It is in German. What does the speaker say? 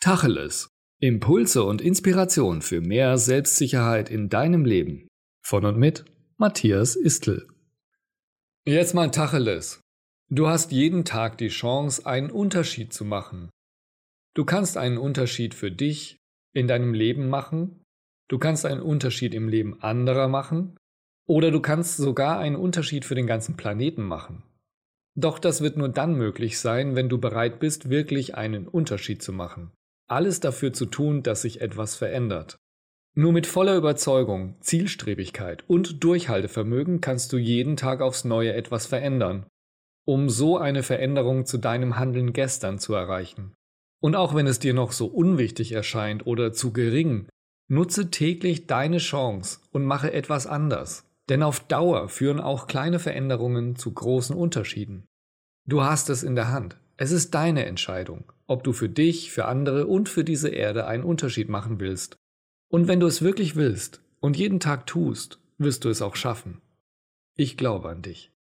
Tacheles. Impulse und Inspiration für mehr Selbstsicherheit in deinem Leben. Von und mit Matthias Istl. Jetzt mal Tacheles. Du hast jeden Tag die Chance, einen Unterschied zu machen. Du kannst einen Unterschied für dich in deinem Leben machen, du kannst einen Unterschied im Leben anderer machen, oder du kannst sogar einen Unterschied für den ganzen Planeten machen. Doch das wird nur dann möglich sein, wenn du bereit bist, wirklich einen Unterschied zu machen alles dafür zu tun, dass sich etwas verändert. Nur mit voller Überzeugung, Zielstrebigkeit und Durchhaltevermögen kannst du jeden Tag aufs Neue etwas verändern, um so eine Veränderung zu deinem Handeln gestern zu erreichen. Und auch wenn es dir noch so unwichtig erscheint oder zu gering, nutze täglich deine Chance und mache etwas anders. Denn auf Dauer führen auch kleine Veränderungen zu großen Unterschieden. Du hast es in der Hand. Es ist deine Entscheidung, ob du für dich, für andere und für diese Erde einen Unterschied machen willst. Und wenn du es wirklich willst und jeden Tag tust, wirst du es auch schaffen. Ich glaube an dich.